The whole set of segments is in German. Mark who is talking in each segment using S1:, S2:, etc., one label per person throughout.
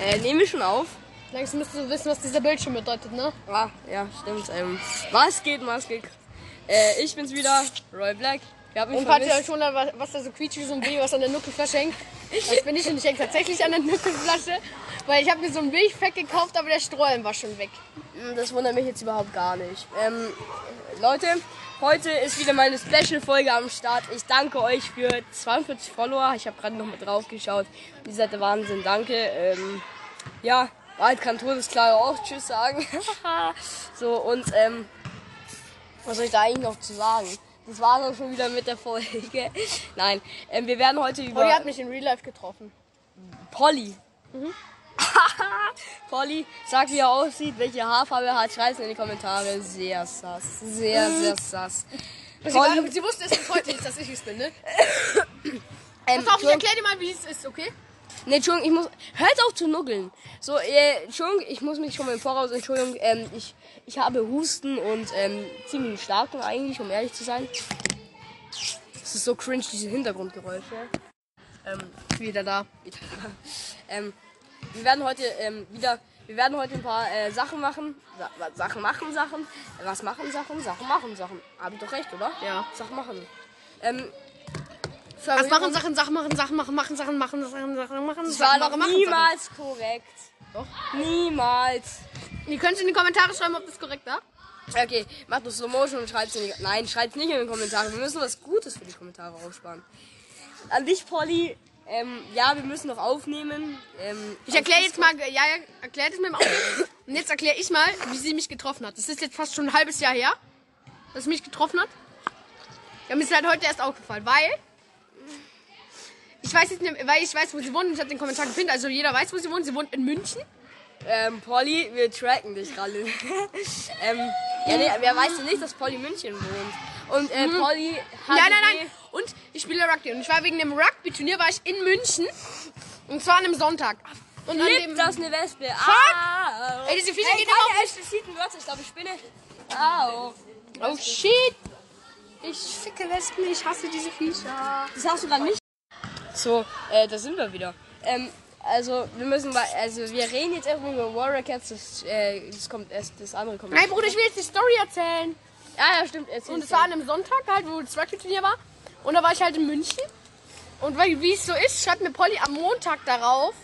S1: Äh, nehmen wir schon auf?
S2: Längst müsstest du wissen, was dieser Bildschirm bedeutet, ne?
S1: Ah, ja, stimmt. Ähm, was geht, was geht? Äh, ich bin's wieder, Roy Black. Ihr habt mich
S2: Und
S1: vermisst.
S2: schon, was was da so quietscht wie so ein Baby, was an der Nuckelflasche hängt. Das bin ich und ich hänge tatsächlich an der Nuckelflasche. Weil ich habe mir so ein Milchfett gekauft, aber der Strohhalm war schon weg.
S1: Hm, Das wundert mich jetzt überhaupt gar nicht. Ähm, Leute, heute ist wieder meine Special-Folge am Start. Ich danke euch für 42 Follower. Ich habe gerade noch mal drauf geschaut. Ihr seid der Wahnsinn. Danke. Ähm, ja, bald kann Todesklar auch Tschüss sagen. so, und ähm, was soll ich da eigentlich noch zu sagen? Das war dann schon wieder mit der Folge. Nein, ähm, wir werden heute über...
S2: Polly hat mich in Real Life getroffen.
S1: Polly. Polly, sag wie er aussieht, welche Haarfarbe er hat, schreib's in die Kommentare. Sehr sass. Sehr, sehr sass.
S2: Sie,
S1: Polly,
S2: sie wusste es bis heute nicht, dass ich es bin, ne?
S1: ähm,
S2: Pass auf, ich erklär dir mal, wie es ist, okay?
S1: Nee, Entschuldigung, ich muss. Hört auf zu nuggeln. So, äh, Entschuldigung, ich muss mich schon mal im Voraus. Entschuldigung, ähm, ich, ich habe Husten und ähm, ziemlich starken eigentlich, um ehrlich zu sein. Es ist so cringe, diese Hintergrundgeräusche. Ähm,
S2: Wieder da.
S1: ähm, wir werden heute ähm, wieder, wir werden heute ein paar äh, Sachen machen. Sa Sachen machen, Sachen. Was machen, Sachen? Sachen machen, Sachen. Hab ich doch recht, oder?
S2: Ja.
S1: Sachen machen. Ähm,
S2: Was machen Sachen, Sachen machen, Sachen machen, machen, Sachen machen, Sachen, Sachen machen,
S1: Das war
S2: Sachen
S1: doch
S2: machen, machen,
S1: niemals korrekt.
S2: Doch.
S1: Niemals.
S2: Sachen. Ihr könnt in die Kommentare schreiben, ob das korrekt war.
S1: Okay, macht nur Slow Motion und schreibt in die. Nein, schreibt nicht in die Kommentare. Wir müssen was Gutes für die Kommentare aufsparen. An dich, Polly. Ähm, ja, wir müssen noch aufnehmen. Ähm,
S2: Ich erkläre jetzt mal, ja, ja, erklärt es mir mal. Und jetzt erkläre ich mal, wie sie mich getroffen hat. Das ist jetzt fast schon ein halbes Jahr her, dass sie mich getroffen hat. Ja, mir ist halt heute erst aufgefallen, weil ich weiß jetzt nicht, weil ich weiß, wo sie wohnt. und Ich habe den Kommentar gepinnt, also jeder weiß, wo sie wohnt. Sie wohnt in München.
S1: Ähm, Polly, wir tracken dich gerade. ähm, ja, nee, wer weiß denn nicht, dass Polly München wohnt? Und äh, Polly hat.
S2: Mhm. Nein, nein, nein. Ich spiele Rugby. Und ich war wegen dem Rugby-Turnier war ich in München. Und zwar an einem Sonntag. Und an dem.
S1: Das eine Wespe. Ah,
S2: Ey, diese Viecher
S1: Ey,
S2: gehen
S1: keine
S2: immer auf
S1: expliziten Wörter. Ich glaube, ich spinne. Au.
S2: Oh shit. Ich ficke Wespen. Ich hasse diese Viecher.
S1: Das hast du dann nicht. So, äh, da sind wir wieder. Ähm, also, wir müssen mal, also, wir reden jetzt erstmal über Warrior Cats, das, äh, das kommt erst, das andere kommt.
S2: Nein, Bruder, ich will jetzt die Story erzählen.
S1: Ja, ja, stimmt.
S2: Und es war an einem Sonntag halt, wo das Rugby-Turnier war. Und da war ich halt in München. Und wie es so ist, schreibt mir Polly am Montag darauf.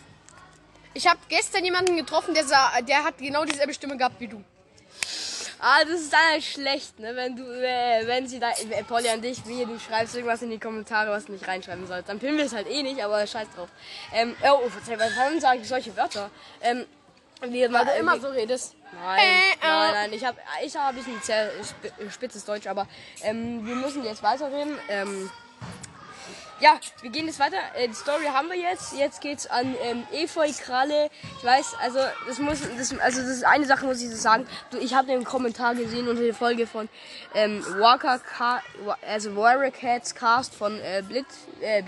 S2: Ich habe gestern jemanden getroffen, der, sah, der hat genau dieselbe Stimme gehabt wie du.
S1: Ah, das ist dann halt schlecht, ne? Wenn du, äh, wenn sie da, äh, Polly an dich, wie du schreibst irgendwas in die Kommentare, was du nicht reinschreiben sollst. Dann pinnen wir es halt eh nicht, aber scheiß drauf. Ähm, oh, verzeih, warum sage ich solche Wörter? Ähm, wir
S2: Weil du immer so redest.
S1: Nein,
S2: Äh, äh.
S1: nein, nein, ich habe ich hab ein bisschen sehr sp- spitzes Deutsch, aber ähm, wir müssen jetzt weiterreden. Ähm, ja, wir gehen jetzt weiter. Äh, die Story haben wir jetzt. Jetzt geht's an ähm, Efeu Kralle. Ich weiß, also das muss, das, also das ist eine Sache muss ich so sagen. Du, ich habe den Kommentar gesehen unter der Folge von ähm, Walker, Wa- also Warrior Cats Cast von äh, Blit, äh,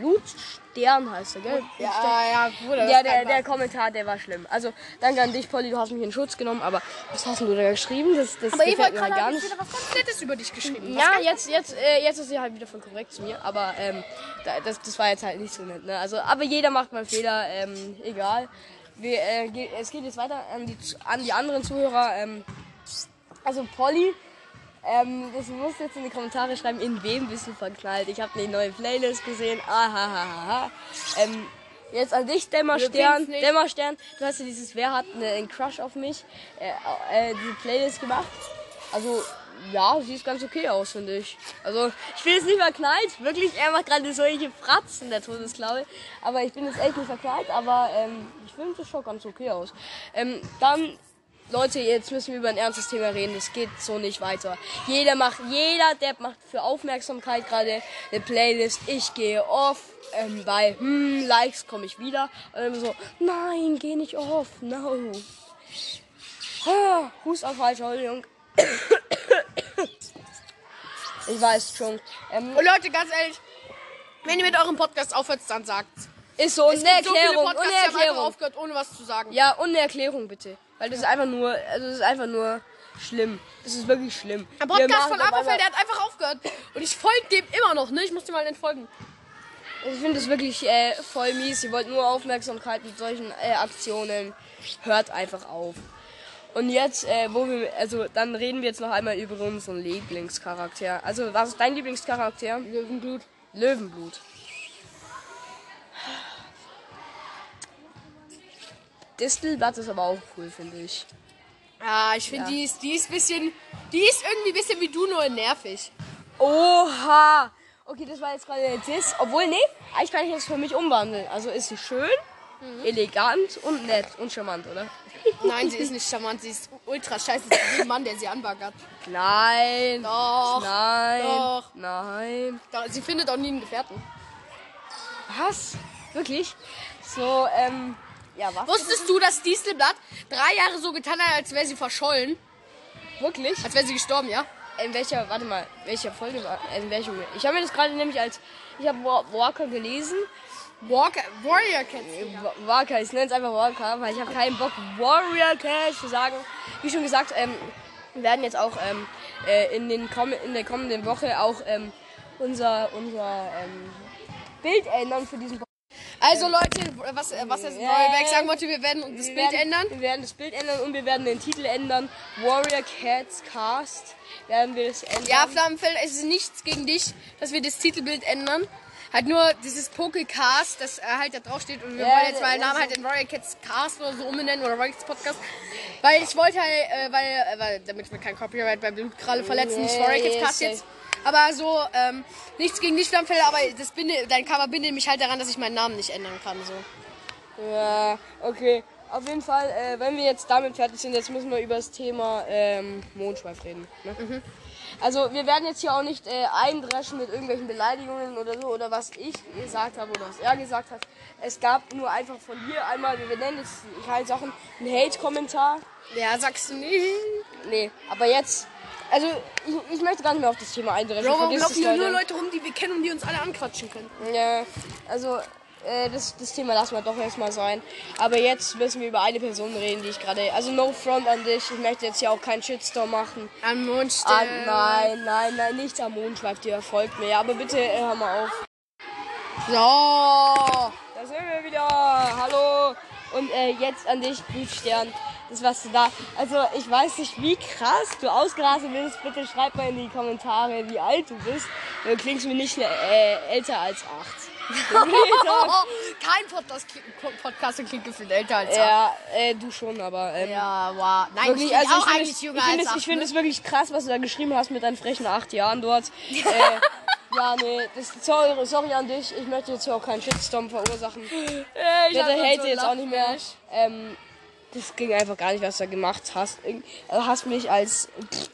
S1: Blutstern heißt er, gell?
S2: Ja, ja, Bruder.
S1: Ja, der, der Kommentar, der war schlimm. Also, danke an dich, Polly, du hast mich in Schutz genommen, aber was hast du da geschrieben? Das, das
S2: Aber Eva gerade
S1: gar nicht.
S2: wieder was ganz Nettes über dich geschrieben.
S1: Ja, jetzt, jetzt, äh, jetzt ist sie halt wieder voll korrekt zu mir, aber ähm, da, das, das war jetzt halt nicht so nett. Ne? Also, aber jeder macht mal Fehler, ähm, egal. Wir, äh, es geht jetzt weiter an die, an die anderen Zuhörer. Ähm, also Polly, ähm, das musst du jetzt in die Kommentare schreiben, in wem bist du verknallt. Ich habe eine neue Playlist gesehen. Ahahaha. Ähm, jetzt an dich, Dämmerstern. Dämmerstern, du hast ja dieses Wer hat eine, einen Crush auf mich, äh, äh, die Playlist gemacht. Also, ja, sieht ganz okay aus, finde ich. Also, ich bin jetzt nicht verknallt. Wirklich, er macht gerade solche Fratzen, der Todesklaue. Aber ich bin jetzt echt nicht verknallt, aber ähm, ich finde das schon ganz okay aus. Ähm, dann Leute, jetzt müssen wir über ein ernstes Thema reden. Das geht so nicht weiter. Jeder macht, jeder Depp macht für Aufmerksamkeit gerade eine Playlist. Ich gehe off. Ähm, bei hm, Likes komme ich wieder. Und dann so, nein, geh nicht off. No. Ah, Hustaufall, Entschuldigung. Ich weiß schon. Ähm,
S2: Und Leute, ganz ehrlich, wenn ihr mit eurem Podcast aufhört, dann sagt's.
S1: ist so,
S2: Es
S1: eine
S2: gibt so viele
S1: Erklärung.
S2: Podcasts, einfach
S1: Erklärung.
S2: aufgehört, ohne was zu sagen.
S1: Ja, eine Erklärung bitte. Weil das ist einfach nur, also das ist einfach nur schlimm. Das ist wirklich schlimm.
S2: Ein
S1: Wir
S2: Podcast
S1: machen
S2: von Aberfeld, der hat einfach aufgehört. Und ich folge dem immer noch, ne? Ich muss dem mal entfolgen.
S1: Ich finde es wirklich äh, voll mies. Ihr wollt nur Aufmerksamkeit mit solchen äh, Aktionen. Hört einfach auf. Und jetzt, äh, wo wir, also dann reden wir jetzt noch einmal über unseren Lieblingscharakter. Also, was ist dein Lieblingscharakter?
S2: Löwenblut.
S1: Löwenblut. Distelblatt ist aber auch cool, finde ich.
S2: Ja, ich finde,
S1: Ja.
S2: die ist, die ist bisschen, die ist irgendwie ein bisschen wie du, nur nervig.
S1: Oha! Okay, das war jetzt gerade der Diss. Obwohl, nee, eigentlich kann ich jetzt für mich umwandeln. Also ist sie schön, elegant und nett und charmant, oder?
S2: Nein, sie ist nicht charmant, sie ist ultra scheiße zu jedem Mann, der sie anbaggert.
S1: Nein.
S2: Doch.
S1: Nein.
S2: Doch.
S1: Nein.
S2: Sie findet auch nie einen Gefährten.
S1: Was? Wirklich? So, ähm, ja, was?
S2: Wusstest du, dass Distelblatt drei Jahre so getan hat, als wäre sie verschollen?
S1: Wirklich?
S2: Als wäre sie gestorben, ja?
S1: In welcher, warte mal, welcher Folge war, in welchem? Ich habe mir das gerade nämlich als, ich habe Wa- Walker gelesen.
S2: Walker, Warrior Cats.
S1: Wa- Walker, ich nenne es einfach Walker, weil ich habe keinen Bock, Warrior Cash zu sagen. Wie schon gesagt, ähm, wir werden jetzt auch ähm, äh, in, den komm in der kommenden Woche auch ähm, unser, unser ähm, Bild ändern für diesen Podcast.
S2: Also Leute, was, was jetzt
S1: Ja.
S2: Neuberg sagen wollte, wir werden das
S1: Wir
S2: Bild
S1: werden,
S2: ändern.
S1: Wir werden das Bild ändern und wir werden den Titel ändern. Warrior Cats Cast werden wir das ändern.
S2: Ja, Flammenfeld, es ist nichts gegen dich, dass wir das Titelbild ändern. Halt nur dieses Pokécast, das äh, halt da drauf steht und wir
S1: Ja,
S2: wollen jetzt mal den
S1: das
S2: Namen halt in Royal Cats Cast oder so umbenennen oder Royal Cats Podcast. Weil ich wollte halt, äh, weil, äh, weil, damit wir kein Copyright bei Blutkralle verletzen, nicht
S1: Yeah,
S2: Royal Cats
S1: yeah,
S2: Cast jetzt. Aber so, ähm, nichts gegen dich, Flammenfeld, aber das binde, dein Cover bindet mich halt daran, dass ich meinen Namen nicht ändern kann, so.
S1: Ja, okay. Auf jeden Fall, äh, wenn wir jetzt damit fertig sind, jetzt müssen wir über das Thema ähm, Mondschweif reden. Ne? Also wir werden jetzt hier auch nicht äh, eindreschen mit irgendwelchen Beleidigungen oder so oder was ich gesagt habe oder was er gesagt hat. Es gab nur einfach von dir einmal, wir nennen jetzt keine Sachen, einen Hate-Kommentar.
S2: Ja, sagst du nicht.
S1: Nee, aber jetzt, also ich, ich möchte gar nicht mehr auf das Thema eindreschen.
S2: Bro, warum laufen hier nur
S1: Leute.
S2: Rum, die wir kennen und die uns alle anquatschen können?
S1: Ja, also äh, das, das Thema lassen wir doch erstmal sein. Aber jetzt müssen wir über eine Person reden, die ich gerade. Also no front an dich. Ich möchte jetzt hier auch keinen Shitstorm machen.
S2: Am Mondstern.
S1: Ah, nein, nein, nein, nichts am Mondschweif, dir folgt mir. Ja, aber bitte äh, hör mal auf.
S2: So.
S1: Da sind wir wieder. Hallo. Und äh, jetzt an dich, Blutstern. Das was du da. Also ich weiß nicht, wie krass du ausgerastet bist. Bitte schreib mal in die Kommentare, wie alt du bist. Du klingst mir nicht äh, älter als acht.
S2: Kein Podcast, Podcast klingt gefühlt älter als
S1: ja, äh, du schon, aber. Ähm,
S2: Ja, wow. Nein,
S1: Wirklich,
S2: ich
S1: also
S2: auch
S1: ich
S2: eigentlich jünger
S1: ich finde
S2: als
S1: es,
S2: acht,
S1: ich finde
S2: ne?
S1: es wirklich krass, was du da geschrieben hast mit deinen frechen acht Jahren dort. äh, ja, nee, das, sorry, sorry an dich. Ich möchte jetzt hier auch keinen Shitstorm verursachen.
S2: Äh, ich
S1: Bitte hate
S2: so
S1: jetzt auch nicht mehr. Ähm, das ging einfach gar nicht, was du da gemacht hast. Du hast mich als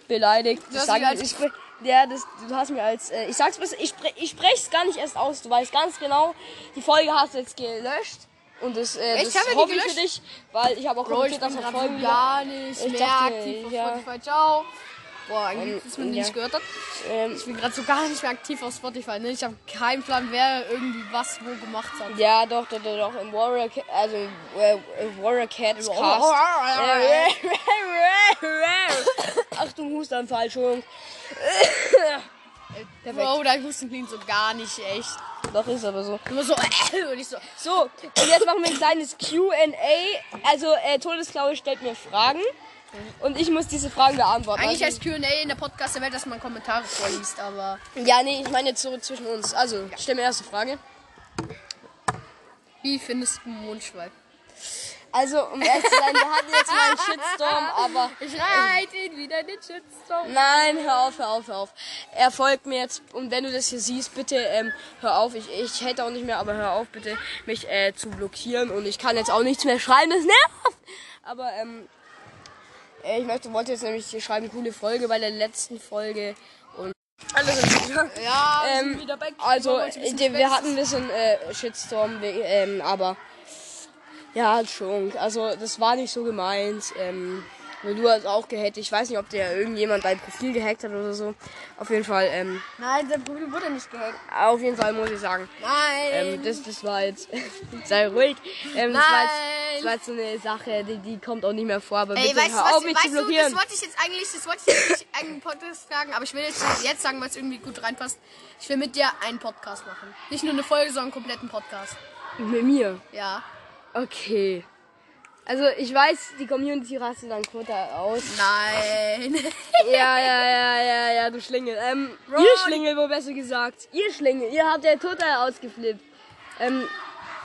S1: beleidigt.
S2: Du
S1: Das
S2: hast mich als-
S1: ich ja, das, du hast mir als, äh, ich sag's bis, ich, spre, ich sprech's gar nicht erst aus. Du weißt ganz genau, die Folge hast du jetzt gelöscht. Und das, äh, das
S2: wir die
S1: hoffe ich für
S2: gelöscht?
S1: dich, weil ich habe auch
S2: Bro, ich
S1: kommentiert, dass
S2: grad
S1: Folgen
S2: gar nicht
S1: Ich
S2: mehr
S1: dachte,
S2: aktiv auf
S1: ja.
S2: Spotify. Ciao. Boah, eigentlich ist mir
S1: ja.
S2: nicht gehört hat.
S1: ähm,
S2: Ich bin gerade so gar nicht mehr aktiv auf Spotify. Ne? Ich habe keinen Plan, wer irgendwie was wo gemacht hat.
S1: Ja, doch, doch, doch, doch. Im Warrior, Ca- also äh, äh, Warrior Cats Cast. Äh, Achtung, Hustanfall, Entschuldigung. Perfekt.
S2: Bro, dein Husten klingt so gar nicht echt.
S1: Doch, ist aber so.
S2: Nur so, äh, und ich so,
S1: So, und jetzt machen wir ein kleines Q&A. Also, äh, Todesklaue stellt mir Fragen. Und ich muss diese Fragen beantworten.
S2: eigentlich
S1: also,
S2: heißt Q&A in der Podcast der Welt, dass man Kommentare vorliest, aber...
S1: Ja, nee, ich meine jetzt so zwischen uns. Also, stell mir erste Frage.
S2: Wie findest du Mondschweif?
S1: Also, um ehrlich zu sein, wir hatten jetzt mal einen Shitstorm, aber...
S2: Ich reite ihn wieder in den Shitstorm.
S1: Nein, hör auf, hör auf, hör auf. Er folgt mir jetzt und wenn du das hier siehst, bitte ähm, hör auf. Ich, ich hätte auch nicht mehr, aber hör auf bitte, mich äh, zu blockieren und ich kann jetzt auch nichts mehr schreiben, das nervt. Aber ähm, äh, ich möchte, wollte jetzt nämlich schreiben, coole Folge bei der letzten Folge und alles ist wieder.
S2: Ja,
S1: Ähm,
S2: wieder back.
S1: also,
S2: wir
S1: äh, wir hatten ein bisschen äh, Shitstorm, ähm, aber ja, schon. Also, das war nicht so gemeint. Ähm, weil du hast auch gehackt. Ich weiß nicht, ob der irgendjemand dein Profil gehackt hat oder so. Auf jeden Fall, ähm,
S2: Nein, der Profil wurde nicht gehackt.
S1: auf jeden Fall muss ich sagen.
S2: Nein.
S1: Ähm, das, das war jetzt. sei ruhig. Ähm, das war jetzt Das war jetzt so eine Sache, die, die kommt auch nicht mehr vor, aber
S2: Ey,
S1: bitte
S2: weißt du,
S1: hör
S2: was,
S1: auf, mich
S2: weißt
S1: zu
S2: du, das
S1: blockieren.
S2: wollte ich jetzt eigentlich, das wollte ich jetzt nicht eigentlich im Podcast sagen, aber ich will jetzt, jetzt sagen, weil es irgendwie gut reinpasst. Ich will mit dir einen Podcast machen. Nicht nur eine Folge, sondern einen kompletten Podcast.
S1: Mit mir.
S2: Ja.
S1: Okay. Also ich weiß, die Community rastet dann Quota aus.
S2: Nein.
S1: Ja, ja, ja, ja, ja, du Schlingel. Ähm, ihr Schlingel, wo besser gesagt. Ihr Schlingel, ihr habt ja total ausgeflippt. Ähm,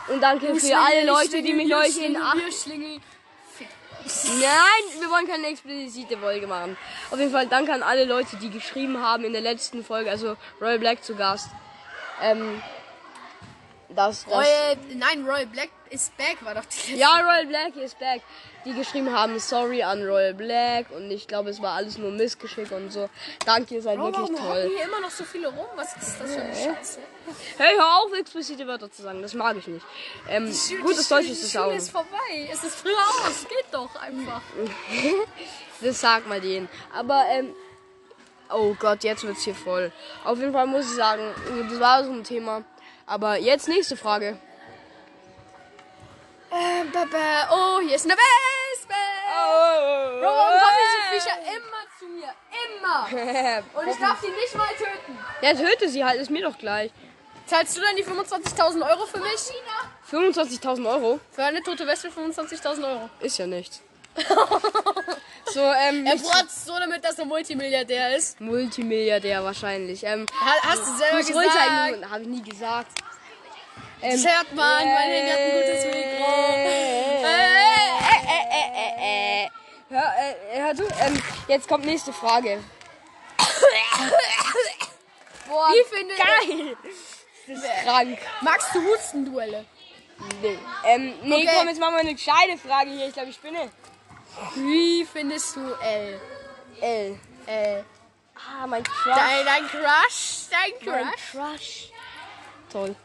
S1: und danke für alle Leute, die mich euch in acht... Nein, wir wollen keine explizite Folge machen. Auf jeden Fall danke an alle Leute, die geschrieben haben in der letzten Folge, also Royal Black zu Gast. Ähm, das, das,
S2: Royal, nein, Royal Black ist back, war doch die letzte.
S1: Ja, Royal Black ist back. Die geschrieben haben, sorry an Royal Black und ich glaube, es war alles nur Missgeschick und so. Danke, ihr seid
S2: Bro,
S1: wirklich
S2: warum
S1: toll.
S2: hier immer noch so viele rum? Was ist das für eine Scheiße?
S1: Hey, hör auf, explizite Wörter zu sagen, das mag ich nicht. Ähm, gutes Deutsch ist es auch.
S2: ist vorbei. Es ist früher aus. Geht doch einfach.
S1: Das sag mal denen. Aber, ähm, oh Gott, jetzt wird's hier voll. Auf jeden Fall muss ich sagen, das war so ein Thema. Aber jetzt nächste Frage.
S2: Ähm, ba, ba. Oh, hier ist eine Wespe.
S1: Oh,
S2: Bro, warum kommen diese Viecher immer zu mir? Immer. Und ich darf die nicht mal töten.
S1: Ja, töte sie halt, ist mir doch gleich.
S2: Zahlst du dann die 25.000 Euro für mich?
S1: 25.000 Euro
S2: Für eine tote Wespe 25.000 Euro.
S1: ist ja nichts. so, ähm,
S2: Er protzt so damit, dass er Multimilliardär ist.
S1: Multimilliardär wahrscheinlich. Ähm,
S2: Ha- Hast du selber gesagt.
S1: habe ich nie gesagt.
S2: Das hört man, mein Handy hat ein gutes Mikro. Äh,
S1: Äh, äh, äh, äh, äh. Hör, äh, hör du, ähm, jetzt kommt nächste Frage. Boah,
S2: Wie findet-
S1: geil. Das ist krank.
S2: Magst du Hustenduelle?
S1: Nee, ähm, nee
S2: Okay.
S1: komm, jetzt machen wir eine gescheite Frage hier. Ich glaube, ich spinne.
S2: Wie findest du L?
S1: L.
S2: Äh,
S1: Ah, mein Crush.
S2: dein, dein Crush? Dein
S1: Mein
S2: Crush?
S1: Crush. Toll.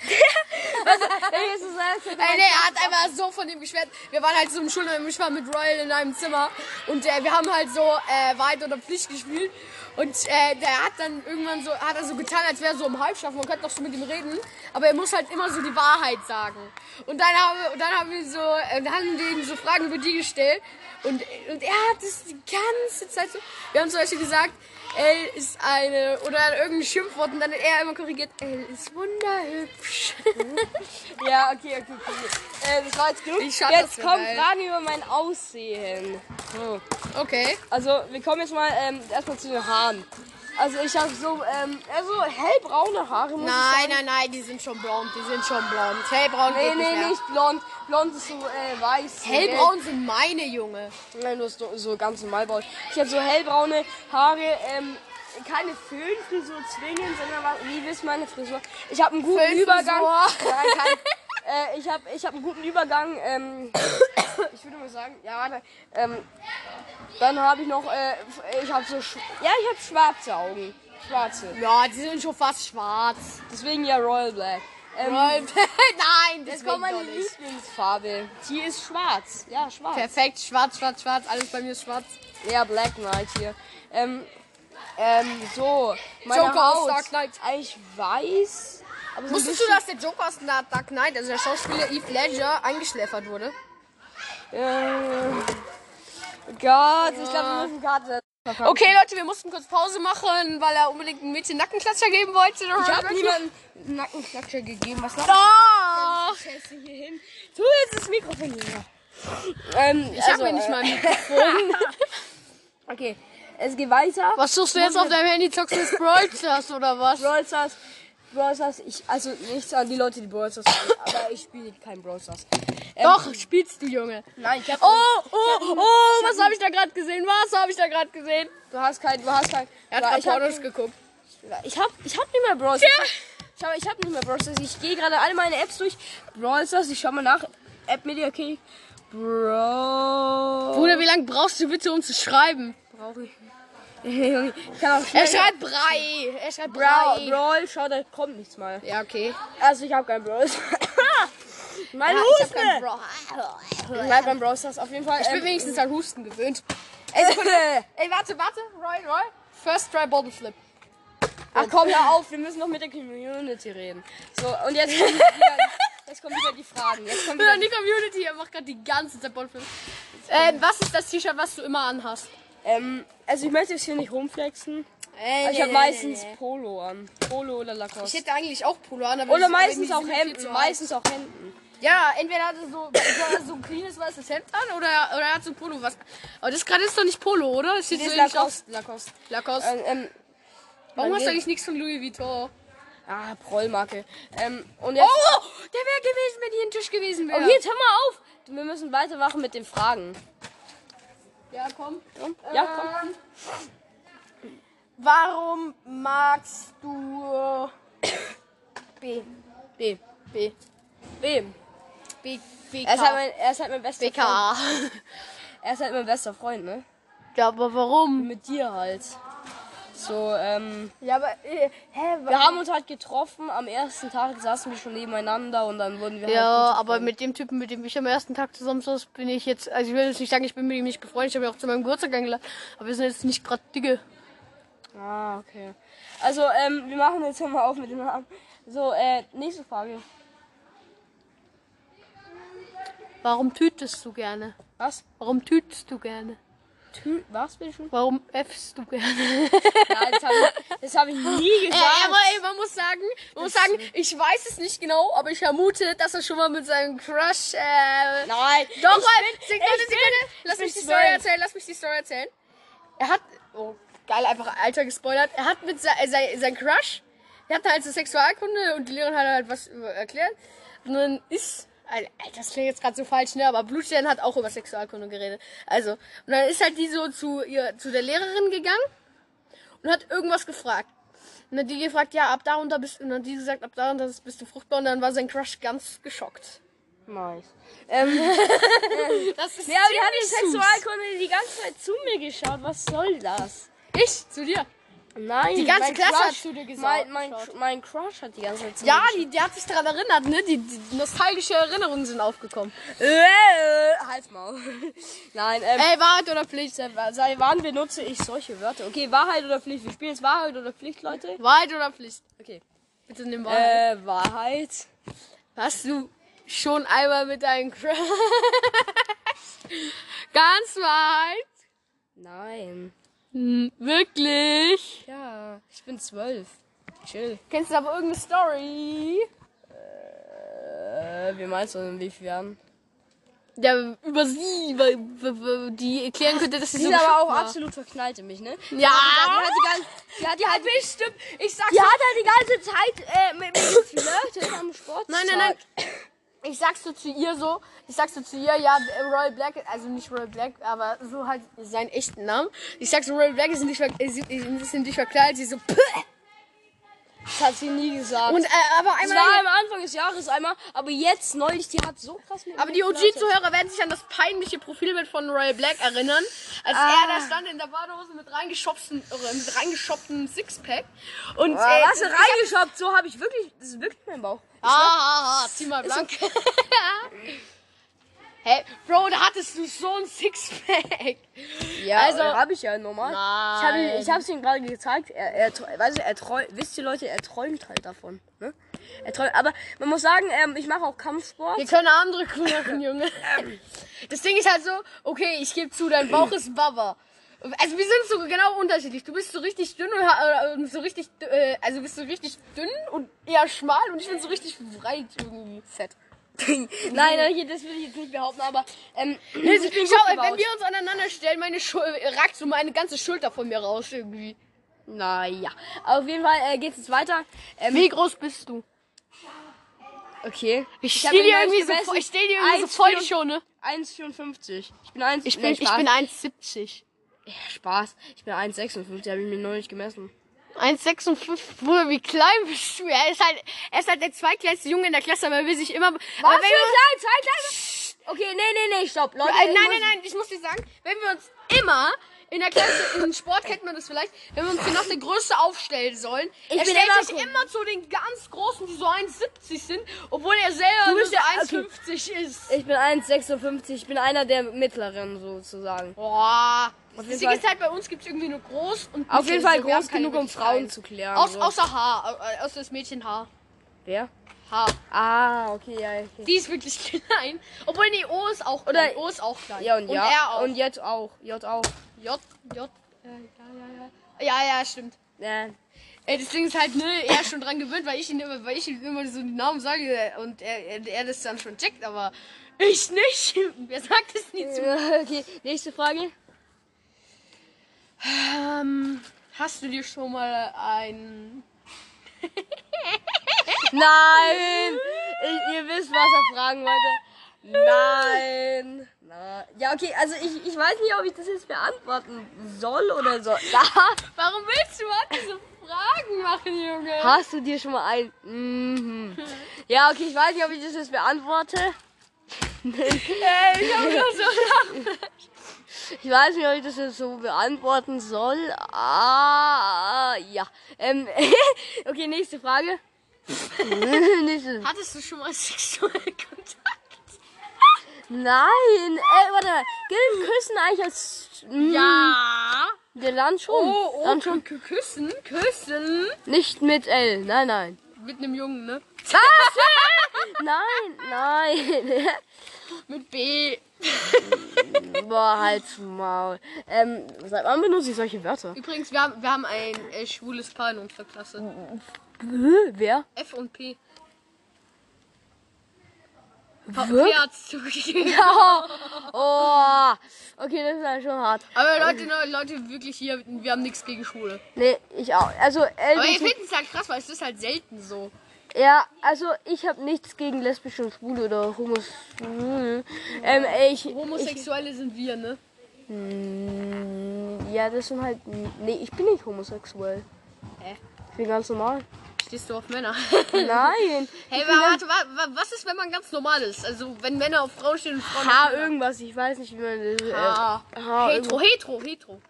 S1: Ist das alles?
S2: Ey, nee, er hat einfach so von dem geschwärzt. Wir waren halt so im Schulheim, ich war mit Royal in einem Zimmer und äh, wir haben halt so äh, Wahrheit oder Pflicht gespielt. Und äh, der hat dann irgendwann so, hat er so getan, als wäre er so im Halbschlaf. Man könnte doch so mit ihm reden, aber er muss halt immer so die Wahrheit sagen. Und dann haben wir, dann haben wir so, äh, dann haben wir ihm so Fragen über die gestellt. Und, und er hat es die ganze Zeit so. Wir haben zum Beispiel gesagt, L ist eine, oder irgendein Schimpfwort und dann er immer korrigiert, L ist wunderhübsch.
S1: Ja, okay, okay, okay. Äh, das war jetzt genug.
S2: Ich schaff
S1: jetzt
S2: das
S1: kommen
S2: geil.
S1: Fragen über mein Aussehen. So.
S2: Okay.
S1: Also, wir kommen jetzt mal ähm, erstmal zu den Haaren. Also, ich habe so, ähm, also hellbraune Haare, muss ich
S2: Nein,
S1: sagen.
S2: nein, nein, die sind schon blond, die sind schon blond. Hellbraun
S1: Nee,
S2: geht nicht
S1: nee,
S2: mehr.
S1: nicht blond. Blond ist so äh, weiß.
S2: Hellbraun sind meine, Junge.
S1: Nein, du hast so, so ganz normal braun. Ich habe so hellbraune Haare, ähm, keine Föhnfrisur zwingend, sondern was- wie wisst meine Frisur? Ich habe einen guten. Übergang. Nein, kein, äh, ich habe ich hab einen guten Übergang. Ähm, ich würde mal sagen, ja, warte. Ähm, dann habe ich noch, äh, ich habe so, ja, ich habe schwarze Augen. Schwarze.
S2: Ja, die sind schon fast schwarz.
S1: Deswegen ja Royal Black. Ähm,
S2: Nein, das
S1: kommt meine. Lieblingsfarbe. Die ist schwarz. Ja, schwarz.
S2: Perfekt, schwarz, schwarz, schwarz, alles bei mir ist schwarz.
S1: Ja, Black Knight hier. Ähm, ähm, so. Meine
S2: Joker aus
S1: Haut.
S2: Dark Knight.
S1: Eigentlich weiß. Aber so
S2: Wusstest du, dass der Joker aus Dark Knight, also der Schauspieler Heath Ledger, eingeschläfert wurde?
S1: Äh, Gott, ich glaube, wir müssen Karte.
S2: Okay, Leute, wir mussten kurz Pause machen, weil er unbedingt ein Mädchen Nackenklatscher geben wollte.
S1: Ich habe niemandem einen Nackenklatscher gegeben. Was noch?
S2: Doch!
S1: Scheiße hier hin. Tu jetzt das Mikrofon hier. Ähm,
S2: Ich habe mir nicht mal ein Mikrofon.
S1: Okay, es geht weiter.
S2: Was suchst du jetzt auf deinem Handy? Zockst du jetzt Brawl Stars oder was?
S1: Brawl Stars. Brawl Stars, ich, also nichts an die Leute, die Brawl Stars spielen, aber ich spiele kein Brawl Stars. Ähm,
S2: Doch, spielst du, Junge.
S1: Nein, ich hab.
S2: Oh, oh, oh, was habe ich da gerade gesehen? Was habe ich da gerade gesehen?
S1: Du hast kein, du hast kein.
S2: Er hat
S1: Ja,
S2: gerade Pornos geguckt.
S1: ich hab, ich hab nicht mehr Brawl Stars. Ich hab, ich hab nicht mehr Brawl Stars. Ich gehe gerade alle meine Apps durch. Brawl Stars, ich schau mal nach. App Media Key. Brawl.
S2: Bruder, wie lange brauchst du bitte, um zu schreiben?
S1: brauche ich. Junge, ich kann auch
S2: Er schreibt Brei. Er schreibt
S1: Brawl,
S2: Brei.
S1: Brawl, schau, da kommt nichts mal.
S2: Ja, okay.
S1: Also ich hab kein Brawl Stars. mein
S2: Ja, ich hab
S1: Husten. Ich bleib beim Brawl Stars auf jeden Fall.
S2: Ich bin
S1: ähm,
S2: wenigstens an Husten gewöhnt. Ey, Sekunde. Ey, warte, warte. Roy, Roy. First try Bottle Flip.
S1: Ach komm, hör auf, wir müssen noch mit der Community reden. So, und jetzt. Jetzt kommen wieder die Fragen. Jetzt kommen
S2: Für
S1: wieder
S2: die Community, er macht gerade die ganze Zeit Ballfilm. Äh, was ist das T-Shirt, was du immer anhast?
S1: ähm, also ich möchte jetzt hier nicht rumflexen.
S2: Ey,
S1: ich habe meistens Polo an. Polo oder
S2: Ich
S1: Lacoste.
S2: hätte eigentlich auch Polo an, aber
S1: Oder meistens auch Hemden. Meistens auch Hemden.
S2: Ja, entweder hat er so, so, ein cleanes weißes Hemd an oder, oder er hat so ein Polo was. Aber das gerade ist doch nicht Polo, oder? Das sieht
S1: Das
S2: so
S1: ist. Lacoste. Lacoste.
S2: Lacoste.
S1: Ähm, ähm,
S2: Warum hast du eigentlich nichts von Louis Vuitton?
S1: ah, Prollmarke. Ähm, und jetzt.
S2: Oh, der wäre gewesen, wenn hier ein Tisch gewesen wäre.
S1: Oh, jetzt hör mal auf! Wir müssen weitermachen mit den Fragen.
S2: Ja, komm.
S1: Ja, komm.
S2: Warum magst du B?
S1: B.
S2: B.
S1: B.
S2: B. B.
S1: Er ist halt mein, er ist halt mein bester Freund.
S2: BK.
S1: Er ist halt mein bester Freund, ne?
S2: Ja, aber warum?
S1: Mit dir halt. So, ähm.
S2: Ja, aber, äh, hä,
S1: Wir haben uns halt getroffen. Am ersten Tag saßen wir schon nebeneinander und dann wurden wir
S2: Ja,
S1: halt.
S2: aber mit dem Typen, mit dem ich am ersten Tag zusammen saß, bin ich jetzt, also ich will jetzt nicht sagen, ich bin mit ihm nicht befreundet, ich habe ihn auch zu meinem Geburtstag eingeladen, aber wir sind jetzt nicht gerade dicke.
S1: Ah, okay. Also, ähm, wir machen jetzt mal auf mit den Namen. So, äh, nächste Frage.
S2: Warum tütest du gerne?
S1: Was?
S2: Warum tütest du gerne?
S1: Tü was, bitte?
S2: Warum äffst du gerne?
S1: Nein, das habe ich, hab ich nie gesagt.
S2: Äh, aber ey, man muss sagen, man muss sagen, ich weiß es nicht genau, aber ich vermute, dass er schon mal mit seinem Crush, äh,
S1: Nein.
S2: Doch,
S1: ich bin-
S2: Sekunde,
S1: ich bin-
S2: Sekunde, lass
S1: ich
S2: mich
S1: bin
S2: die Story
S1: zwölf.
S2: erzählen, lass mich die Story erzählen. Er hat, oh, geil, einfach Alter gespoilert. Er hat mit sein, sein, sein Crush, der hatte halt so Sexualkunde und die Lehrerin hat halt was erklärt. Und dann ist, das klingt jetzt gerade so falsch, ne, aber Blutstern hat auch über Sexualkunde geredet. Also, und dann ist halt die so zu ihr, zu der Lehrerin gegangen und hat irgendwas gefragt. Und dann hat die gefragt, ja, ab da und da bist, und dann die gesagt, ab da und da bist du fruchtbar, und dann war sein Crush ganz geschockt.
S1: Nice. Ähm,
S2: Das ist
S1: ja, aber die hat die. Sexualkunde die ganze Zeit zu mir geschaut. Was soll das?
S2: Ich, zu dir.
S1: Nein,
S2: Die ganze
S1: mein
S2: Klasse
S1: Crush,
S2: hat zu dir gesagt-
S1: Mein, mein, mein Crush hat die ganze Zeit zu
S2: Ja, die, die hat sich daran erinnert, ne? Die, die nostalgische Erinnerungen sind aufgekommen.
S1: Äh, halt's Maul. Nein, ähm,
S2: Ey, Wahrheit oder Pflicht?
S1: seit, seit wann benutze ich solche Wörter? Okay, Wahrheit oder Pflicht? Wir spielen jetzt Wahrheit oder Pflicht, Leute?
S2: Wahrheit oder Pflicht?
S1: Okay.
S2: Bitte nimm Wahrheit.
S1: Äh, Wahrheit.
S2: Hast du schon einmal mit deinem Crush... Ganz Wahrheit?
S1: Nein.
S2: Hm, wirklich?
S1: Ja, ich bin zwölf. Chill.
S2: Kennst du aber irgendeine Story?
S1: Äh, wie meinst du, inwiefern?
S2: Ja, über sie, weil, weil- weil die erklären könnte, dass sie
S1: Die
S2: so
S1: ist aber auch
S2: war.
S1: absolut verknallt in mich, ne?
S2: Ja,
S1: Die hat die ganze, die hat die halt,
S2: bestimmt. Ich sag's
S1: die hat halt die ganze Zeit äh, mit mir geflirtet am Sport.
S2: Nein, nein, nein. Ich sag's so zu ihr so, ich sag's so zu ihr, ja, Royal Black, also nicht Royal Black, aber so halt seinen echten Namen. Ich sag so, Royal Black ist nicht, sie- ist nicht verkleidet, sie so, Pah!
S1: Das hat sie nie gesagt.
S2: Und, äh, aber
S1: das
S2: einmal,
S1: war am Anfang des Jahres einmal, aber jetzt neulich, die hat so krass mit
S2: aber die. OG-Zuhörer werden sich an das peinliche Profilbild von Royal Black erinnern, als
S1: Ah.
S2: er da stand in der Badehose mit reingeschopften, äh, mit reingeschoppten Sixpack. Und,
S1: Ah,
S2: äh,
S1: was reingeschoppt, so habe ich wirklich, das ist wirklich mein Bauch.
S2: Ah, ah, ah, zieh mal blank. Hä? Bro, da hattest du so ein Sixpack.
S1: Ja,
S2: Also-
S1: habe ich ja normal. Ich habe
S2: Nein.
S1: ich hab's ihm gerade gezeigt. Er, er, weißt du, er träumt, wisst ihr Leute, er träumt halt davon. Ne? Er träumt, aber man muss sagen, ähm, ich mache auch Kampfsport.
S2: Wir können andere machen, Junge. Das Ding ist halt so, okay, ich gebe zu, dein Bauch ist Baba. Also wir sind so genau unterschiedlich. Du bist so richtig dünn und, und so richtig, äh, also bist du richtig dünn und eher schmal und ich bin so richtig breit irgendwie.
S1: Fett. Nein, nein, hier, das will ich jetzt nicht behaupten, aber ähm,
S2: Schau,
S1: ich bin
S2: wenn
S1: gebaut.
S2: wir uns aneinander stellen, meine Schul ragt so meine ganze Schulter von mir raus irgendwie.
S1: Naja, auf jeden Fall äh, geht's jetzt weiter. Ähm,
S2: Wie groß bist du?
S1: okay.
S2: Ich
S1: hab
S2: stehe dir irgendwie so,
S1: gemessen,
S2: voll- ich steh dir irgendwie so voll die Schone.
S1: 1,54. Ich bin 1,
S2: Ich
S1: nee,
S2: bin, ich
S1: Spaß.
S2: bin 1,70.
S1: Ja, Spaß. Ich bin 1,56, habe ich mir neulich gemessen.
S2: 1,56. Bruder, wie klein bist du? Er ist halt, er ist halt der zweitkleinste Junge in der Klasse, aber er will sich immer.
S1: Was
S2: aber
S1: für
S2: wenn wir,
S1: klein, zwei kleine? Okay, nee, nee, nee, stopp. Leute,
S2: äh, nein, nein, nein, ich muss dir sagen, wenn wir uns immer in der Klasse, in Sport kennt man das vielleicht, wenn wir uns noch der Größte aufstellen sollen,
S1: Ich
S2: er
S1: bin
S2: stellt
S1: immer
S2: sich
S1: cool.
S2: immer zu den ganz Großen, die so 1,70 sind, obwohl er selber nur so
S1: ja-
S2: 1,50 ist.
S1: Ich bin 1,56. Ich bin einer der mittleren sozusagen.
S2: Boah. Das
S1: jeden Fall-
S2: ist halt bei uns gibt es irgendwie nur groß und
S1: Auf jeden Fall groß genug, um Frauen zu klären.
S2: Aus,
S1: so.
S2: Außer Haar, äh, außer das Mädchenhaar.
S1: Wer?
S2: H.
S1: Ah, okay, ja, okay.
S2: Die ist wirklich klein. Obwohl, nee, O ist auch
S1: Oder-
S2: klein. O ist auch klein.
S1: Ja, und, ja.
S2: R auch.
S1: Und J auch. J auch.
S2: J, J, äh, ja, ja, ja. Ja, ja, stimmt.
S1: Ja.
S2: Ey, das Ding ist halt, ne, er ist schon dran gewöhnt, weil ich ihn immer, weil ich ihm immer so den Namen sage und er, er, er das dann schon checkt, aber ich nicht. Wer sagt es nie zu?
S1: Okay, nächste Frage.
S2: Ähm, hast du dir schon mal ein.
S1: Nein! Ich, ihr wisst, was er fragen wollte. Nein! Na, ja, okay, also ich, ich weiß nicht, ob ich das jetzt beantworten soll oder so.
S2: Warum willst du überhaupt diese Fragen machen, Junge?
S1: Hast du dir schon mal ein. Mhm. Ja, okay, ich weiß nicht, ob ich das jetzt beantworte.
S2: Ey, ich hab nur so
S1: Ich weiß nicht, ob ich das jetzt so beantworten soll. Ah, ja. Ähm, okay, nächste Frage. nächste.
S2: Hattest du schon mal sexuellen Kontakt?
S1: Nein, äh, warte, gilt Küssen eigentlich als. Mm,
S2: Ja.
S1: Ja, dann schon.
S2: Oh, oh,
S1: dann schon.
S2: kü- küssen, küssen.
S1: Nicht mit L, nein, nein.
S2: Mit einem Jungen, ne?
S1: Nein, nein.
S2: Mit B.
S1: Boah, halt's Maul. Ähm, seit wann benutze ich solche Wörter?
S2: Übrigens, wir haben, wir haben ein äh, schwules Paar in unserer Klasse.
S1: Wer?
S2: F und P. P
S1: Wirklich?
S2: hat's zugegeben.
S1: Oh, okay, das ist ja schon hart.
S2: Aber Leute, Leute, wirklich hier, wir haben nichts gegen Schwule.
S1: Nee, ich auch. Also,
S2: Aber ihr findet es halt krass, weil es ist halt selten so.
S1: Ja, also ich habe nichts gegen lesbische und schwule oder homos. Hm. Ähm, ich, ich,
S2: Homosexuelle sind wir, ne?
S1: Mm, ja, das sind halt. Nee, ich bin nicht homosexuell.
S2: Hä?
S1: Ich bin ganz normal.
S2: Stehst du auf Männer?
S1: Nein.
S2: Hey, aber warte, warte, wa- was ist, wenn man ganz normal ist? Also, wenn Männer auf Frauen stehen und Frauen
S1: H
S2: auf Männer?
S1: irgendwas, ich weiß nicht, wie man das. Äh,
S2: Ah,
S1: H
S2: hetero, hetero, hetero.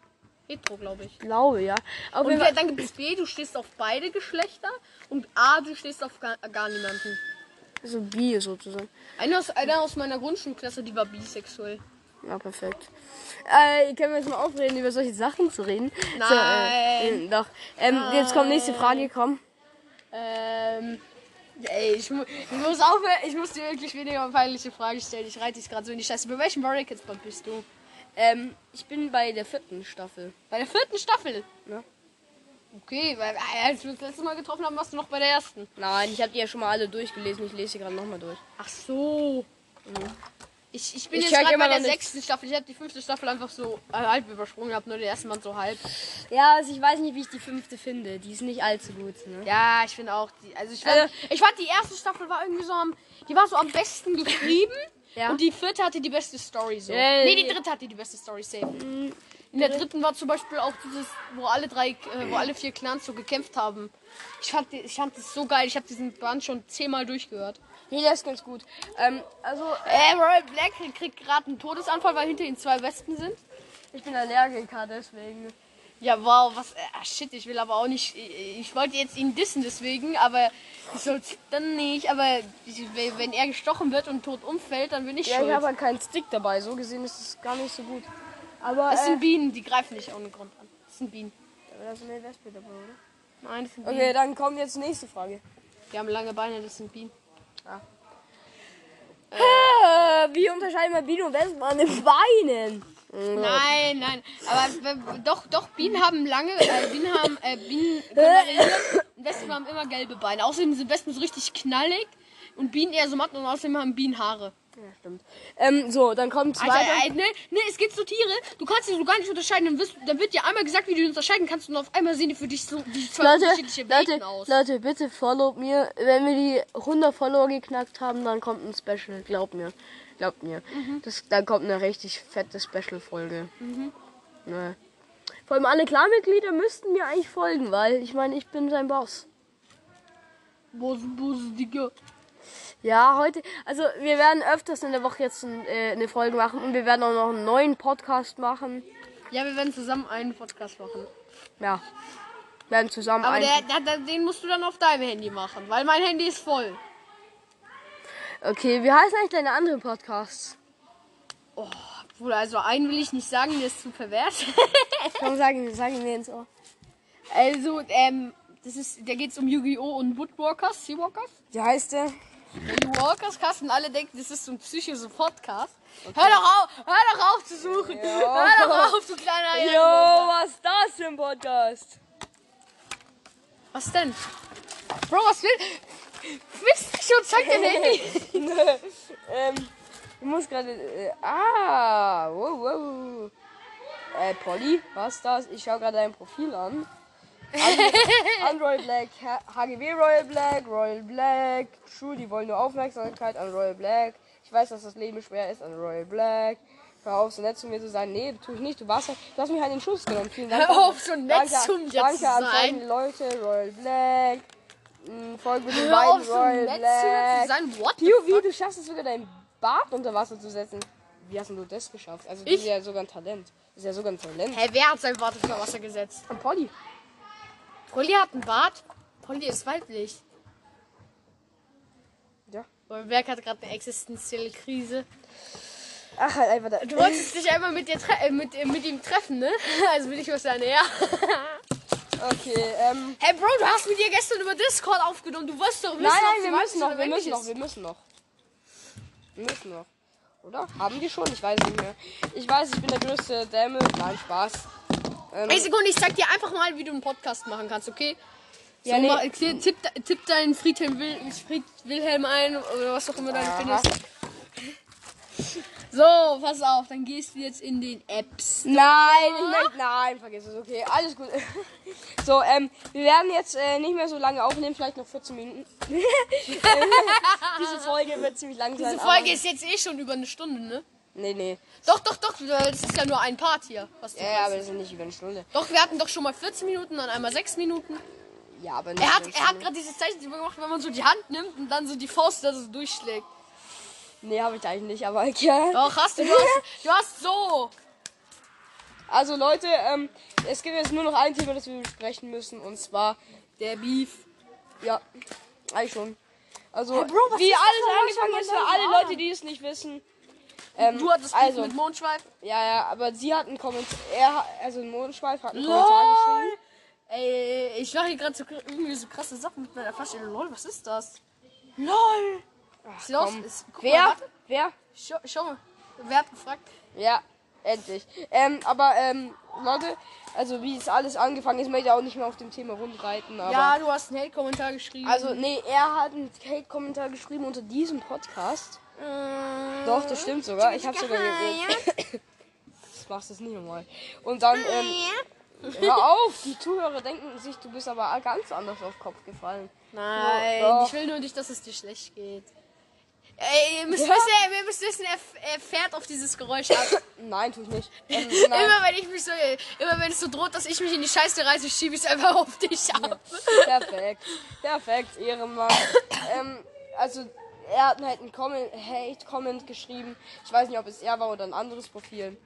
S2: Hetero, glaube ich.
S1: glaube, ja. Auf
S2: Und
S1: Fall.
S2: dann gibt es B, du stehst auf beide Geschlechter. Und A, du stehst auf gar, gar niemanden.
S1: So bi sozusagen.
S2: Einer aus, einer aus meiner Grundschulklasse, die war bisexuell.
S1: Ja, perfekt. Äh, können wir jetzt mal aufreden, über solche Sachen zu reden? So, äh,
S2: Nein.
S1: doch. Ähm, jetzt kommt nächste Frage, komm.
S2: Ähm, ey, ich, mu ich muss aufhören, ich muss dir wirklich weniger peinliche Fragen stellen. Ich reite dich gerade so in die Scheiße. Bei welchem Warrior Kids bist du?
S1: Ähm, ich bin bei der vierten Staffel.
S2: Bei der vierten Staffel.
S1: Ja.
S2: Okay, weil äh, als wir das letzte Mal getroffen haben, warst du noch bei der ersten.
S1: Nein, ich habe die ja schon mal alle durchgelesen. Ich lese sie gerade nochmal durch.
S2: Ach so. Ich, ich bin
S1: Ich
S2: jetzt gerade bei der sechsten Staffel. Ich habe die fünfte Staffel einfach so äh, halb übersprungen, habe nur den ersten Mal so halb.
S1: Ja, also ich weiß nicht, wie ich die fünfte finde. Die ist nicht allzu gut, ne?
S2: Ja, ich finde auch die. Also ich fand,
S1: Also-
S2: ich fand die erste Staffel war irgendwie so am. Die war so am besten geschrieben.
S1: Ja.
S2: Und die vierte hatte die beste Story so.
S1: Ja,
S2: nee, die dritte hatte die beste Story safe. In der dritten war zum Beispiel auch dieses, wo alle drei, äh, wo alle vier Clans so gekämpft haben. Ich fand, ich fand das so geil. Ich habe diesen Band schon zehnmal durchgehört.
S1: Nee, der ist ganz gut. Ähm, also,
S2: Äh, Royal Black kriegt gerade einen Todesanfall, weil hinter ihm zwei Wespen sind.
S1: ich bin Allergiker, deswegen.
S2: Ja, wow, was. Äh, ah, shit, ich will aber auch nicht. Ich, ich wollte jetzt ihn dissen deswegen, aber ich soll's dann nicht. Aber ich, wenn er gestochen wird und tot umfällt, dann bin ich
S1: Ja,
S2: schuld.
S1: ich habe halt keinen Stick dabei. So gesehen ist es gar nicht so gut. Aber,
S2: das
S1: äh,
S2: sind Bienen, die greifen nicht ohne Grund an. Das sind Bienen.
S1: da ist eine Wespe dabei, oder?
S2: Nein, das sind Bienen.
S1: Okay, dann kommt jetzt die nächste Frage.
S2: Die haben lange Beine, das sind Bienen.
S1: Äh, wie unterscheiden wir Bienen und Wespen an den Beinen?
S2: Nein, nein. Aber doch, doch, Bienen haben lange, äh, Bienen haben, äh, Bienen. Und Wespen haben immer gelbe Beine. Außerdem sind Wespen so richtig knallig und Bienen eher so matt und außerdem haben Bienen Haare.
S1: Ja, stimmt. Ähm, so, dann kommt
S2: Alter,
S1: zweiter.
S2: ey, ne, ne, es gibt so Tiere, du kannst die so gar nicht unterscheiden. Dann, wirst, dann wird dir einmal gesagt, wie du die unterscheiden kannst und auf einmal sehen die für dich so wie zwei
S1: Leute,
S2: unterschiedliche Welten
S1: Leute,
S2: aus.
S1: Leute, bitte follow mir. Wenn wir die 100 Follower geknackt haben, dann kommt ein Special. Glaubt mir. Glaubt mir.
S2: Mhm.
S1: Das, dann kommt eine richtig fette Special-Folge. Ne. Vor allem alle Clan-Mitglieder müssten mir eigentlich folgen, weil ich meine, ich bin sein Boss.
S2: Bose, Bose, Digga.
S1: Ja, heute, also wir werden öfters in der Woche jetzt ein, äh, eine Folge machen und wir werden auch noch einen neuen Podcast machen.
S2: Ja, wir werden zusammen einen Podcast machen.
S1: Ja. Werden zusammen
S2: Aber
S1: ein-
S2: der, der, der, den musst du dann auf deinem Handy machen, weil mein Handy ist voll.
S1: Okay, wie heißen eigentlich deine anderen Podcasts?
S2: Obwohl, also einen will ich nicht sagen, der ist zu pervers.
S1: Komm, sagen, sagen wir ins Ohr.
S2: also, ähm, das ist, der geht's um Yu-Gi-Oh! und Woodwalkers, Seawalkers.
S1: Wie heißt der?
S2: Die Walkers Cast und alle denken, das ist so ein Psycho-Podcast. Hör doch auf, hör doch auf zu suchen. Hör doch auf, du kleiner
S1: Jo,
S2: Ehrenloser.
S1: was ist das für ein Podcast?
S2: Was denn? Bro, was will? Du schon? Zeig dein Handy.
S1: ähm, ich muss gerade. Äh, ah, wow, wow. Äh, Polly, was ist das? Ich schaue gerade dein Profil an. An- Unroyal Black, HGW Royal Black, Royal Black, True, die wollen nur Aufmerksamkeit an Royal Black. Ich weiß, dass das Leben schwer ist an Royal Black. Hör auf, so nett zu mir zu sein. Nee, tu ich nicht. Du warst ja, du hast mich halt in den Schuss genommen. Vielen Dank.
S2: Hör auf, so nett
S1: danke,
S2: zu mir
S1: danke
S2: zu
S1: an
S2: sein.
S1: folgende Leute. Royal Black. Folge mit den beiden
S2: so
S1: Royal Black.
S2: What?
S1: wie du schaffst es sogar dein Bart unter Wasser zu setzen. Wie hast denn du das geschafft? Also das
S2: Ich?
S1: ist ja sogar ein Talent. Das ist ja sogar ein Talent.
S2: Hä, wer hat sein Bart unter Wasser gesetzt?
S1: Und Polly.
S2: Polly hat einen Bart. Polly ist weiblich.
S1: Ja.
S2: Berg hat gerade eine existenzielle Krise.
S1: Ach, halt einfach da.
S2: Du wolltest dich einmal mit, dir äh, mit, äh, mit ihm treffen, ne? Also will ich was sagen, ja.
S1: Okay, ähm.
S2: Hey Bro, du hast mit ihr gestern über Discord aufgenommen. Du wirst doch wissen,
S1: Nein, nein, wir müssen noch, wir müssen noch, wir müssen noch. Wir müssen noch. Oder? Haben die schon? Ich weiß nicht mehr. Ich weiß, ich bin der größte Dämme. Nein, Spaß. Ähm,
S2: Ey, Sekunde, ich zeig dir einfach mal, wie du einen Podcast machen kannst, okay? So,
S1: Ja, nee.
S2: mal, tipp, tipp, deinen Friedhelm Wil Fried Wilhelm ein oder was auch immer du
S1: Aha.
S2: findest. So, pass auf, dann gehst du jetzt in den Apps.
S1: Nein, ich möchte, nein, vergiss es, okay, alles gut. So, ähm, wir werden jetzt äh, nicht mehr so lange aufnehmen, vielleicht noch 14 Minuten. Diese Folge wird ziemlich lang sein.
S2: Diese Folge
S1: aber-
S2: ist jetzt eh schon über eine Stunde, ne?
S1: Nee, nee.
S2: Doch, doch, doch, das ist ja nur ein Part hier. Was du
S1: Ja, ja, aber das sind nicht über eine Stunde.
S2: Doch, wir hatten doch schon mal 14 Minuten, dann einmal 6 Minuten.
S1: Ja, aber nicht
S2: Er hat,
S1: über eine
S2: er hat
S1: Stunde.
S2: gerade dieses Zeichen gemacht, wenn man so die Hand nimmt und dann so die Faust da so durchschlägt.
S1: Nee, habe ich eigentlich nicht, aber ja.
S2: Doch, hast du, du hast, du hast so.
S1: Also Leute, ähm, es gibt jetzt nur noch ein Thema, das wir besprechen müssen, und zwar der Beef. Ja, eigentlich schon. Also,
S2: Bro, was
S1: wie alles angefangen ist für alle Leute, die es nicht wissen. Ähm,
S2: Du hattest Beef
S1: also,
S2: mit Mondschweif.
S1: ja, ja, aber sie hat einen Kommentar, er, hat- also Mondschweif hat einen Kommentar geschrieben.
S2: Ey, ich mache hier gerade so, irgendwie so krasse Sachen mit meiner Flasche. Lol, was ist das? LOL! Ist los? Ist,
S1: Wer?
S2: Mal.
S1: Wer?
S2: Schau, schau mal. Wer hat gefragt?
S1: Ja, endlich. Ähm, aber, ähm, Leute, also wie es alles angefangen ist, möchte ich auch nicht mehr auf dem Thema rumreiten, aber...
S2: Ja, du hast einen Hate-Kommentar geschrieben.
S1: Also, nee, er hat einen Hate-Kommentar geschrieben unter diesem Podcast.
S2: äh,
S1: Doch, das stimmt sogar. Ich habe sogar gesehen. Das machst du es nicht nochmal. Und dann, ähm, hör auf, die Zuhörer denken sich, du bist aber ganz anders auf den Kopf gefallen.
S2: Nein,
S1: Doch.
S2: ich will nur nicht, dass es dir schlecht geht. Ey, ihr müsst wissen, ihr müsst wissen, er, er fährt auf dieses Geräusch ab.
S1: Nein, tu ich nicht. Ähm.
S2: Immer wenn ich mich so, immer wenn es so droht, dass ich mich in die Scheiße reiße, schiebe ich es einfach auf dich ab.
S1: Perfekt. Perfekt, Ehrenmann. ähm, also, er hat halt einen Comment, Hate-Comment geschrieben. Ich weiß nicht, ob es er war oder ein anderes Profil.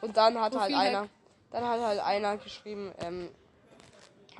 S1: Und dann hat halt
S2: Profil-Hack.
S1: einer, dann hat halt einer geschrieben, ähm,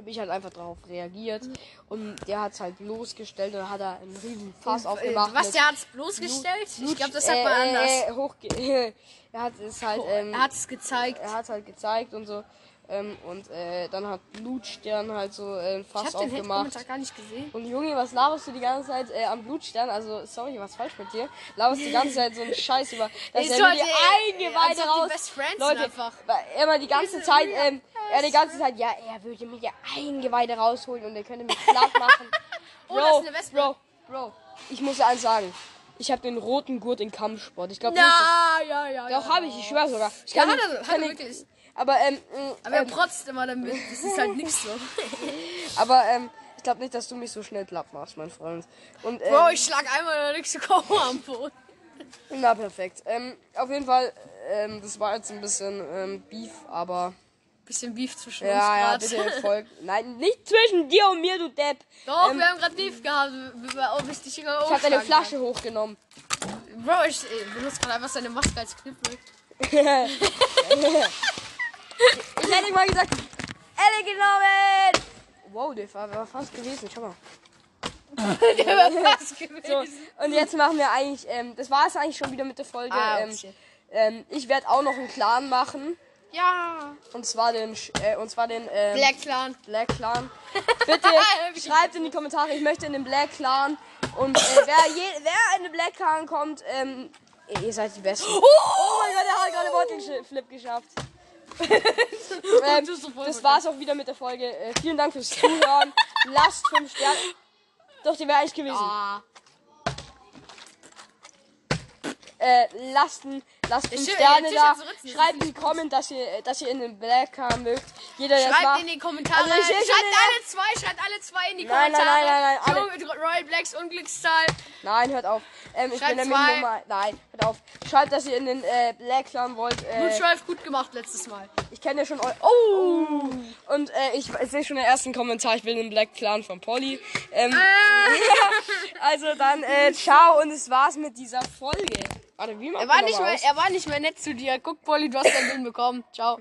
S1: habe ich halt einfach darauf reagiert. Und der hat es halt bloßgestellt und hat da einen riesen Fass aufgemacht.
S2: Was, der hat es bloßgestellt? Ich
S1: Blut-
S2: glaube, das sagt man
S1: äh,
S2: anders.
S1: Äh, hochge er hat es halt, ähm,
S2: er hat es gezeigt.
S1: er hat halt gezeigt und so. Ähm, und äh, dann hat Blutstern halt so äh, ein
S2: Ich
S1: Fass
S2: habe den
S1: aufgemacht.
S2: Hate-Kommentar gar nicht gesehen.
S1: Und Junge, was laberst du die ganze Zeit äh, am Blutstern? Also, sorry, was falsch mit dir? Laberst die ganze Zeit so einen Scheiß über, er mir
S2: sollte,
S1: die Eingeweide
S2: als ob die
S1: raus...
S2: Best Friends sind
S1: Leute,
S2: einfach.
S1: immer die ganze Zeit, ähm, er die ganze Zeit, ja, er würde mir die Eingeweide rausholen und er könnte mich platt machen.
S2: Oh, das ist eine Wespe.
S1: Bro, Bro, ich muss dir eins sagen. Ich habe den roten Gurt in Kampfsport. Ich glaube
S2: Ja, ja, ja.
S1: Doch,
S2: ja.
S1: habe ich, ich schwör sogar. Ich
S2: Ja,
S1: kann
S2: hat
S1: nicht-
S2: er, hat er wirklich.
S1: Aber, ähm, mh,
S2: Aber er
S1: ähm,
S2: protzt immer damit. Das ist halt nicht so.
S1: aber, ähm, ich glaube nicht, dass du mich so schnell platt machst, mein Freund. Und, ähm,
S2: Bro, ich schlag einmal der nächste Kau am Boden.
S1: Na, perfekt. Ähm, auf jeden Fall, ähm, das war jetzt ein bisschen ähm, Beef, aber.
S2: Bisschen Beef zwischen
S1: Ja, ja,
S2: uns
S1: bitte folgt. Nein, nicht zwischen dir und mir, du Depp.
S2: Doch,
S1: Ähm,
S2: wir haben gerade Beef gehabt. Ob ich dich
S1: Ich hab deine Flasche hochgenommen.
S2: Kann. Bro, ich benutze gerade einfach seine Maske als Knippel.
S1: Ich hätte mal gesagt, Elle genommen! Wow, der war, fast gewesen. Schau mal.
S2: Der war fast gewesen.
S1: So, und jetzt machen wir eigentlich, ähm, das war es eigentlich schon wieder mit der Folge.
S2: Ah,
S1: ähm, ähm, ich werde auch noch einen Clan machen.
S2: Ja.
S1: Und zwar den, äh, und zwar den ähm,
S2: Black Clan.
S1: Black Clan. Bitte schreibt in die Kommentare, ich möchte in den Black Clan. Und äh, wer, je, wer in den Black Clan kommt, ähm, ihr seid die Besten. Oh, mein Gott, er hat gerade Bottle Flip geschafft. ähm, das war's auch wieder mit der Folge. Äh, vielen Dank fürs Zuhören. Lasst 5 Sterne. Doch, die wäre eigentlich gewesen.
S2: Ah.
S1: Äh, lasst, ein- lasst 5
S2: schwör,
S1: Sterne da. Schreibt in die Comment, dass ihr, dass ihr in den Black Clan mögt. Jeder, der
S2: Schreibt
S1: macht.
S2: in die Kommentare.
S1: Also
S2: schreibt alle zwei, schreibt alle zwei in die
S1: Nein, nein,
S2: Kommentare.
S1: nein, nein, nein,
S2: Junge, Royal Blacks Unglückszahl.
S1: Nein, hört auf. Ähm, ich bin nämlich. Nummer. Nein, hört auf. Schreibt, dass ihr in den äh, Black Clan wollt.
S2: Gut,
S1: Äh,
S2: 12 gut gemacht letztes Mal.
S1: ich kenne ja schon eu Oh! Und äh, ich, ich sehe schon den ersten Kommentar. Ich will den Black Clan von Polly. Ähm, also dann, äh, ciao und es war's mit dieser Folge. Warte, wie macht
S2: Er war,
S1: man
S2: nicht mehr, er war nicht mehr nett zu dir. Guck, Polly, du hast dein Bild bekommen. Ciao.